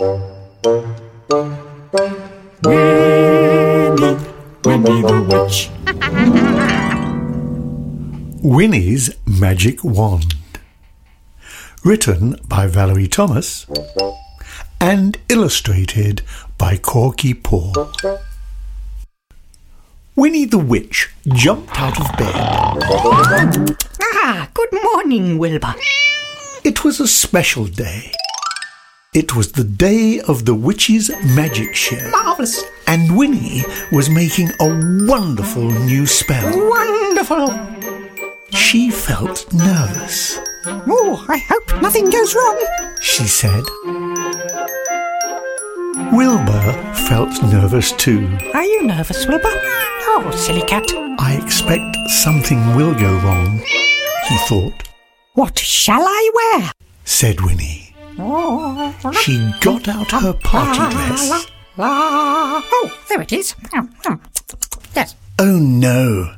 Winnie, Winnie the Witch. Winnie's Magic Wand. Written by Valerie Thomas and illustrated by Korky Paul. Winnie the Witch jumped out of bed. Ah, good morning, Wilbur. It was a special day. It was the day of the witch's magic show, Marvellous. and Winnie was making a wonderful new spell. Wonderful. She felt nervous. Oh, I hope nothing goes wrong. she said. Wilbur felt nervous too. Are you nervous, Wilbur? Oh, silly cat. I expect something will go wrong, he thought, What shall I wear? said Winnie. She got out her party dress. Oh, there it is. Yes. Oh no!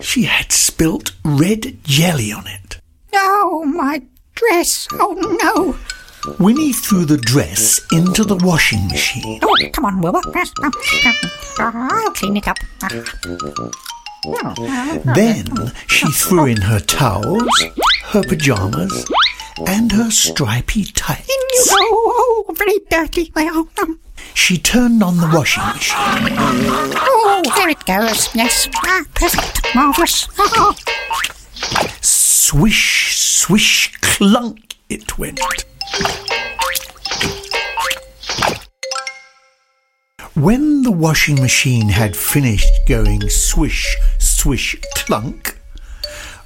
She had spilt red jelly on it. Oh, my dress. Oh, no. Winnie threw the dress into the washing machine. Oh, come on, Wilbur. I'll clean it up. Then she threw in her towels, her pajamas, and her stripy tights. Oh, oh, very dirty. Oh, um, She turned on the washing machine. oh, there it goes. Yes. Ah, perfect. Marvellous. Oh, Swish, swish, clunk it went. When the washing machine had finished going swish, swish, clunk,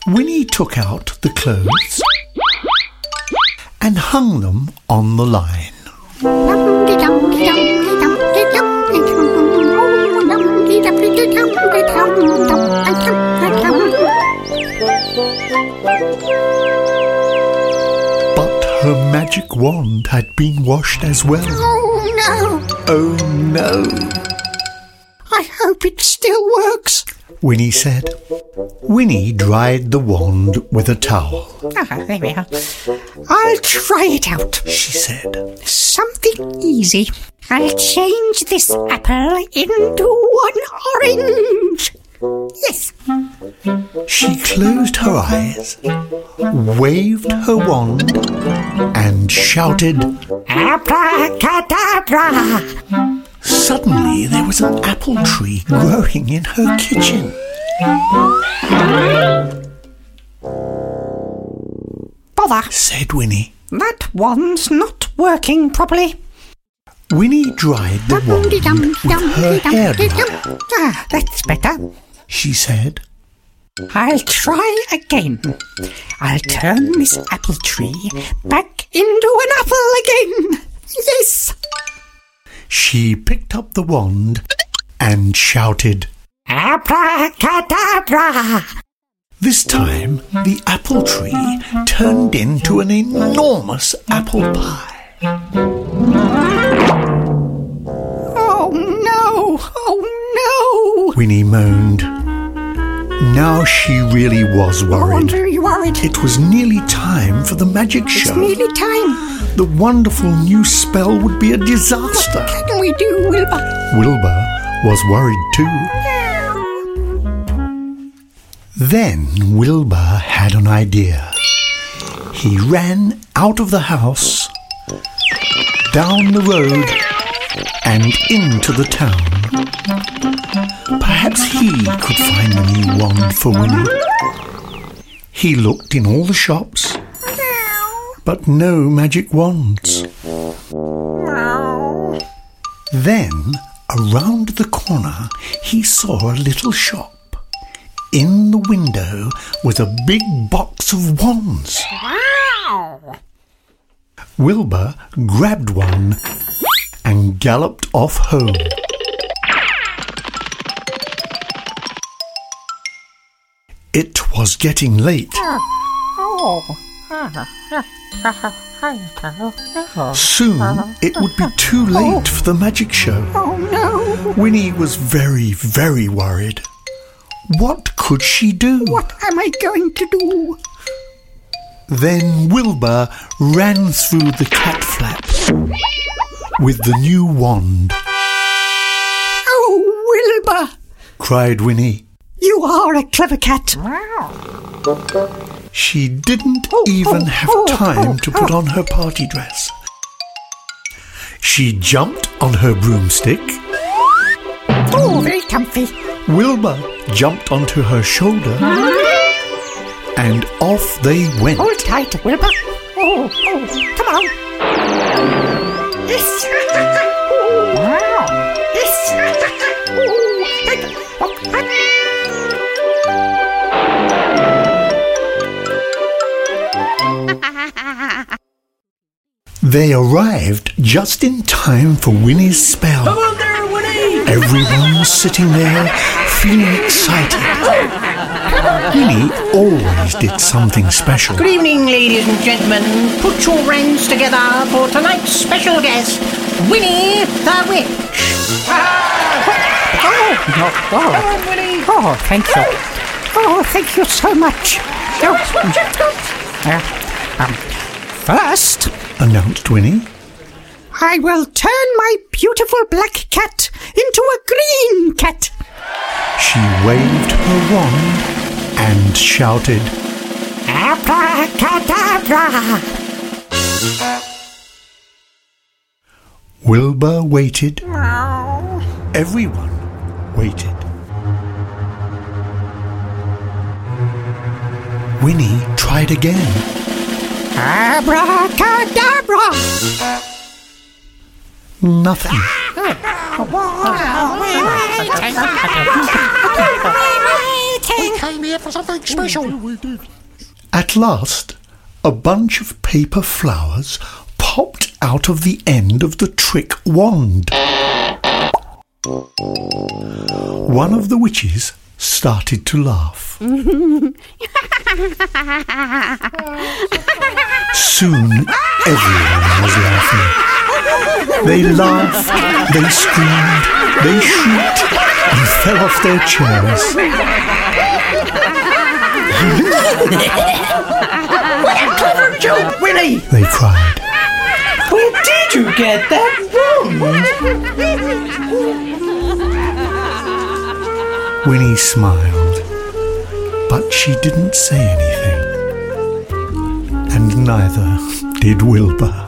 Winnie took out the clothes and hung them on the line. But her magic wand had been washed as well. Oh no! Oh no, I hope it still works. Winnie said. Winnie dried the wand with a towel. Ah, there we are. I'll try it out. She said. Something easy. I'll change this apple into one orange. Yes. She closed her eyes, waved her wand, and shouted. Abracadabra. Suddenly, there was an apple tree growing in her kitchen. Bother. Said Winnie. That one's not working properly. Winnie dried the wand with her hair. Ah, that's better. She said. I'll try again. I'll turn this apple tree back into an apple again. Yes. She picked up the wand and shouted. Abracadabra. This time, the apple tree turned into an enormous apple pie. Oh no! Oh no! Winnie moaned. Now she really was Oh, I'm worried. very worried. It was nearly time for the magic It's show. nearly time. The wonderful new spell would be a disaster. What can we do, Wilbur? Wilbur was worried too. Then Wilbur had an idea. He ran out of the house, down the road, and into the town. Perhaps he could find a new wand for Winnie. He looked in all the shops, but no magic wands. Then, around the corner, he saw a little shop. In the window was a big box of wands. Wilbur grabbed one and galloped off home. It was getting late. Oh. Soon it would be too late for the magic show. Oh no! Winnie was very, very worried. What could she do? What am I going to do? Then Wilbur ran through the cat flap with the new wand, Oh, Wilbur, cried Winnie. you are a clever cat. She didn't oh, even oh, have oh, time to put on her party dress. She jumped on her broomstick. Oh, very comfy. Wilma jumped onto her shoulder. Mm-hmm. And off they went. Hold tight, Wilma. Oh, oh, They arrived just in time for Winnie's spell. on there, Winnie! Everyone was sitting there feeling excited. Winnie always did something special. Good evening, ladies and gentlemen. Put your hands together for tonight's special guest, Winnie the Witch. Oh, no, Come oh, on, Winnie. oh, thank you. Oh, thank you so much. Oh, uh, um, first, announced Winnie. I will turn my beautiful black cat into a green cat. She waved her wand and shouted, Abracadabra! Wilbur waited. Everyone waited. Winnie tried again. Abracadabra! Nothing. came here for something special. At last, a bunch of paper flowers popped out of the end of the trick wand. One of the witches started to laugh. Soon everyone was laughing. They laughed, they screamed, they shrieked, and fell off their chairs. What a clever joke, Winnie. They cried. Where did you get that wand? Winnie smiled, but she didn't say anything. And neither did Wilbur.